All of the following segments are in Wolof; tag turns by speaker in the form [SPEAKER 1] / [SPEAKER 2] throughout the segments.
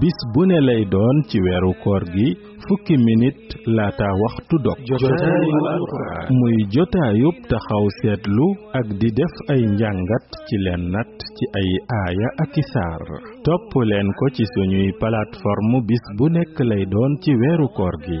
[SPEAKER 1] bis bu ne lay doon ci weeru koor gi fukki minit laata waxtu dog muy jotaayub taxaw seetlu ak di def ay njàngat ci leen nat ci ay aaya ak i saar topp leen ko ci suñuy plateforme bis bu nekk lay doon ci weeru koor gi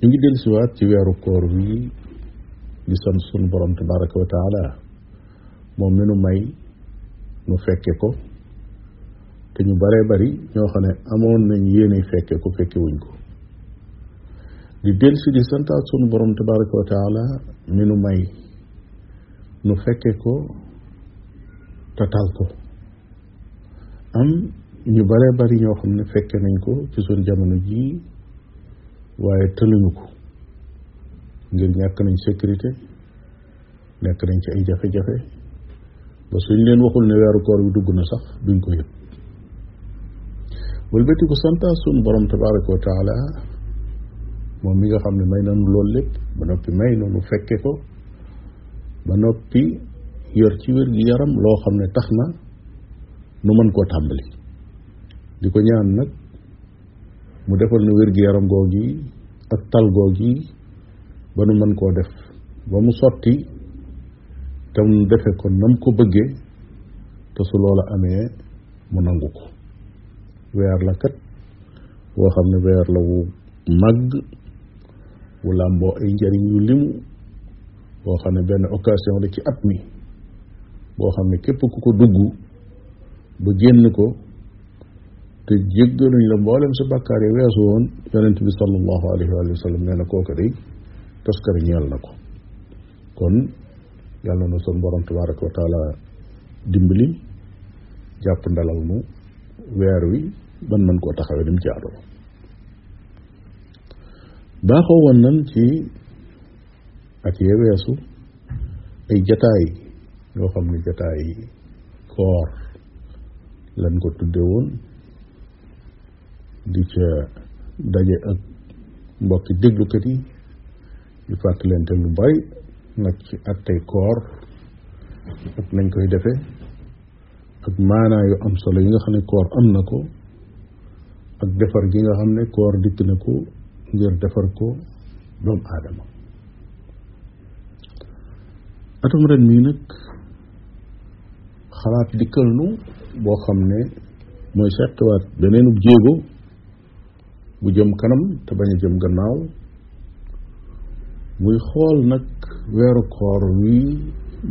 [SPEAKER 2] ñu ngi dellusiwaat ci weeru koor wi di sant sunu borom tabaraka wa taala moom mi nu may nu fekke ko te ñu baree bari ñoo xam ne amoon nañ yéene fekke ko fekke wuñ ko di dellusi di santaat sunu borom tabaraka wa taala mi nu may nu fekke ko tatal ko am ñu bare bari ñoo xam ne fekke nañ ko ci suñ jamono jii waaye tëluñu ko ngir ñàkk nañ sécurité nekk nañ ci ay jafe-jafe ba suñ leen waxul ne weeru koor bi dugg na sax duñ ko yëg wëlbati ko santaa suñ borom tabaraka wa taala moom mi nga xam ne may nanu loolu lépp ba noppi may nanu fekke ko ba noppi yor ci wér gi yaram loo xam ne tax na nu mën koo tàmbali di ko ñaan nag mu defal nu wér gi yaram googi ak tal googi ba nu mën koo def ba mu sotti te mu defe ko nam ko bëggee te su loola amee mu nangu ko weer la kat woo xam ne weer la wu màgg bu làmboo ay njariñ yu limu boo xam ne benn occasion la ci at mi boo xam ne képp ku ko dugg ba génn ko te jéggaluñ la mboolem sa bàkkaar yi weesu woon yonent bi sallallahu alayhi wa sallam nee na kooka day toskari ñeel na ko kon yàlla na sun borom tabaraka wa taala dimbali jàpp ndalal nu weer wi ban mën koo taxawee ni mu jaadoo baaxoo woon nan ci at yee weesu ay jataay yoo xam ne jataay koor lan ko tudde woon di ca daje ak mbokki déglukat yi di fàttalente lu bari nag ci attey koor ak nañ koy defe ak maanaa yu am solo yi nga xam ne koor am na ko ak defar gi nga xam ne koor dikk na ko ngir defar ko doomu aadama atum ren mii nag xalaat dikkal nu boo xam ne mooy seqiwaat beneenub jéego mu jëm kanam te bañ a jëm gannaaw muy xool nag weeru koor wi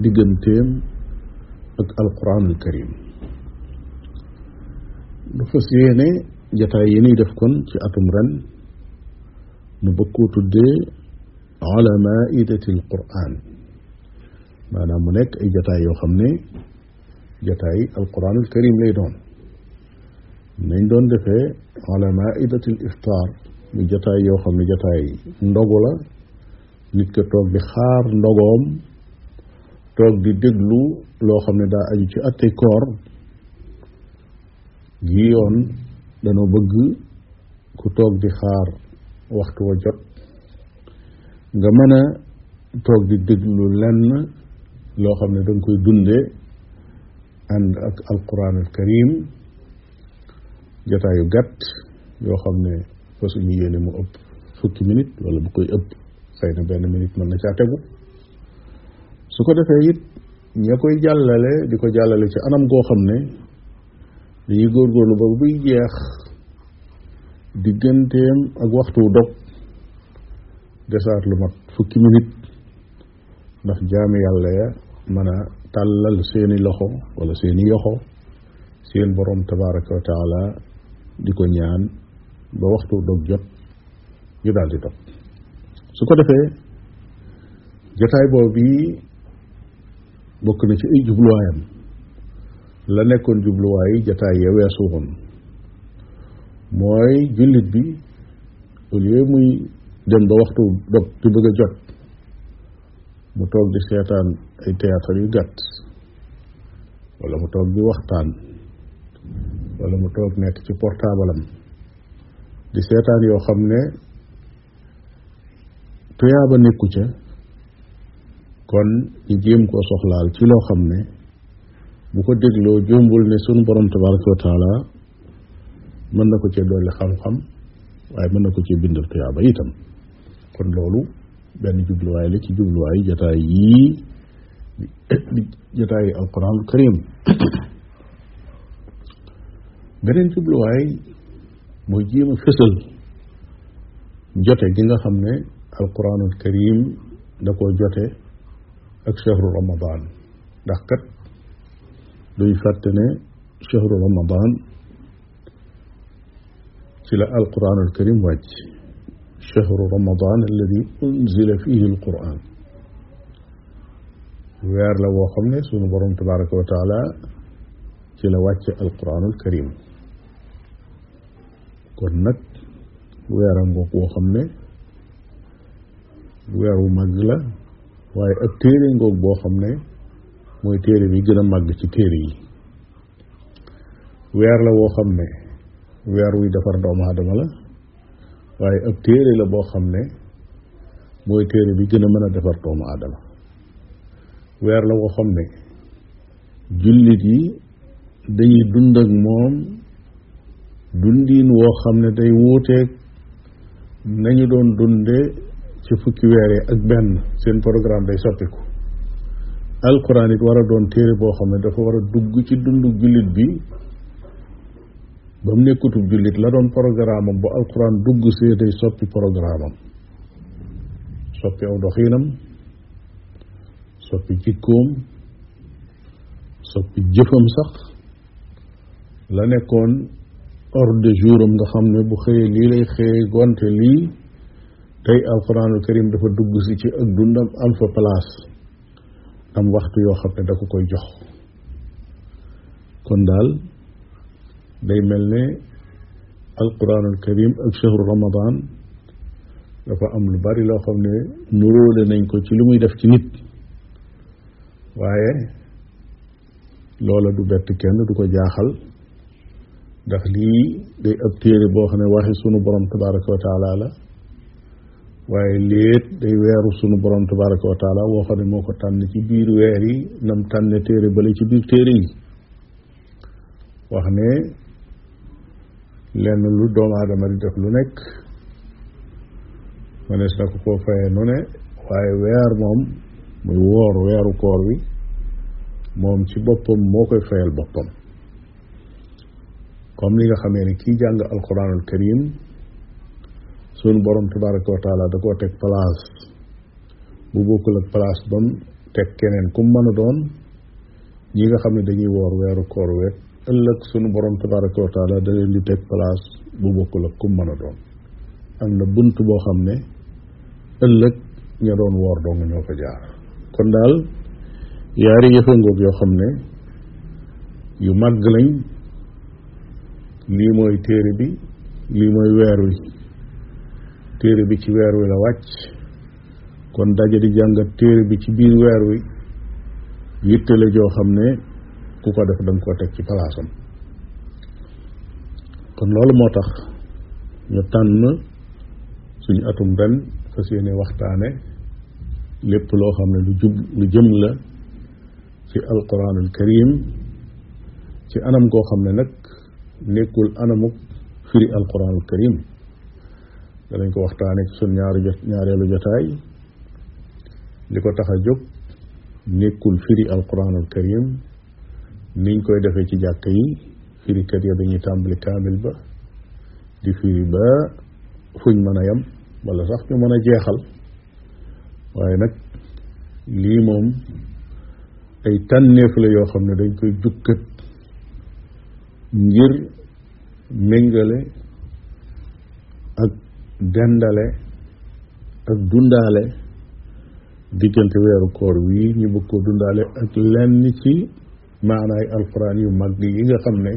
[SPEAKER 2] digganteem ak alquranul karim du fas yéene jataay yi nuy def kon ci atum ren nu bëgg koo tuddee ala maidati alquran maanaam mu nekk ay jataay yoo xam ne jataay alquranul karim lay doon nañ doon defee ala maidatil iftaar mu jataay yoo xam ne jataay ndogu la nit ko toog di xaar ndogoom toog di déglu loo xam ne daa aju ci atte koor ji yoon danoo bëgg ku toog di xaar waxtu wa jot nga mën a toog di déglu lenn loo xam ne danga koy dunde ànd ak alquran al karim jotaayu gàtt yoo xam ne fa suñu yéene mu ëpp fukki minute wala bu koy ëpp xëy na benn minute mën na caa tegu su ko defee it ña koy jàllale di ko jàllale ci anam goo xam ne dañuy góorgóorlu ba buy jeex digganteem ak waxtu dog desaat lu mat fukki minit ndax jaami yàlla ya mën a tàllal seeni loxo wala seeni yoxo seen borom tabaraka wa taala di ko ñaan ba waxtu dog jot ñu daal di dog su ko defee jotaay boobu bokk na ci ay jubluwaayam la nekkoon jubluwaayu jataay ya weesu woon mooy jullit bi au lieu muy dem ba waxtu dog di bëgg a jot mu toog di seetaan ay théâtre yu gàtt wala mu toog di waxtaan wala mu toog nekk ci portable am di seetaan yoo xam ne tuyaaba nekku ca kon ñu jéem koo soxlaal ci loo xam ne bu ko dégloo jombul ne sunu borom tabaraka wa taala mën na ko cee dolli xam-xam waaye mën na ko cee bindal tuyaaba itam kon loolu benn jubluwaay la ci jubluwaay jataay yii di jataay alquranul karim beneen jubluwaay mooy jéem a fësal jote gi nga xam ne alquran al karim da koo jote ak chahru ramadan ndax kat duñ fàtte ne chahru ramadan ci la alquran al karim wàcc chahru ramadan alladi unzila fihi alquran weer la woo xam ne sunu borom tabaraka wa taala ci la wàcce alquranul karim kon nag weer a ngoog woo xam ne weer wu màgg la waaye ak téere ngoog boo xam ne mooy téere bi gën a màgg ci téere yi weer la woo xam ne weer wuy defar doomu aadama la waaye ab téere la boo xam ne mooy téere bi gën a mën a defar doomu aadama weer la woo xam ne jullit yi dañuy dund ak moom dundiin woo xam ne day wuuteeg nañu doon dunde ci fukki weer yi ak benn seen programme day soppiku alquran it war a doon téere boo xam ne dafa war a dugg ci dundu jullit bi ba mu nekkutub jullit la doon programme am bu alquran dugg see day soppi programme am soppi aw doxiinam soppi jikkoom soppi jëfam sax la nekkoon ordre de jour am nga xam ne bu xëyee lii lay xëyee gonte lii tey alquranul karim dafa dugg si ci ak dundam am fa place am waxtu yoo xam ne da ko koy jox kon daal day mel ne alquranul karim ak shahru ramadan dafa am lu bari loo xam ne nuróole nañ ko ci li muy def ci nit waaye loola du bett kenn du ko jaaxal ndax lii day ab téere boo xam ne waxi sunu borom tabaraka wa taala la waaye léet day weeru sunu borom tabaraka wa taala woo xam ne moo ko tànn ci biir weer yi nam tànne téere bale ci biir téere yi wax ne lenn lu doomu aadama di def lu nekk mënees na ko koo fayee nu ne waaye weer moom muy woor weeru koor wi moom ci boppam moo koy fayal boppam comme li nga xamee ne kii jàng alquranul karim sunu borom tabaraka wa taala da koo teg place bu bokkul ak place bam teg keneen ku mën a doon ñi nga xam ne dañuy woor weeru koor weet ëllëg sunu borom tabaraka wa taala da leen di teg place bu bokkul ak ku mën a doon am na bunt boo xam ne ëllëg ña doon woor dong ñoo fa jaar kon daal yaari yëfangoog yoo xam ne yu màgg lañ lii mooy téere bi lii mooy weer wi téere bi ci weer wi la wàcc kon daje di jàngat téere bi ci biir weer wi yitte la joo xam ne ku ko def da nga ko teg ci palaasam kon loolu moo tax ñu tànn suñu atum ren fas yéene waxtaane lépp loo xam ne lu jub lu jëm la ci alquranul karim ci anam goo xam ne nag nekkul anamuk firi alquranul karim danañ ko waxtaane ci sun ñaari jot ñaareelu jotaay li ko tax a jóg nekkul firi alquranul karim niñ koy defee ci jàkk yi firikat ya dañuy tàmbali kaamil ba di firi ba fuñ mën a yem wala sax ñu mën a jeexal waaye nag lii moom ay tànneef la yoo xam ne dañ koy jukkat ngir méngale ak dendale ak dundaale diggante weeru koor wii ñu bëgg koo dundaale ak lenn ci maanaay alquran yu mag yi nga xam ne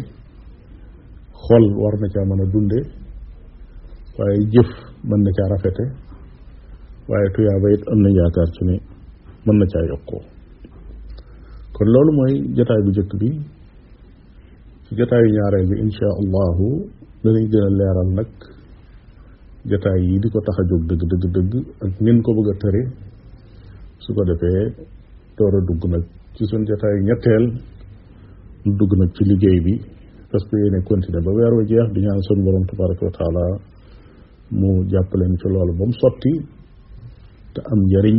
[SPEAKER 2] xol war na caa mën a dunde waaye jëf mën na caa rafete waaye tuyaaba it am na yaakaar ci ne mën na caa yokkoo kon loolu mooy jotaay bu njëkk bi ci jotaayu ñaareel bi insha allahu danañ gën a leeral nag jotaay yi di ko tax a jóg dëgg dëgg dëgg ak nin ko bëgg a tëre su ko defee door a dugg nag ci suñ jotaayu ñetteel lu dugg nag ci liggéey bi parce que yéene continuer ba weer wa jeex di ñaan sun borom tabaraka wa taala mu jàppaleen ci loolu ba mu sotti te am njariñ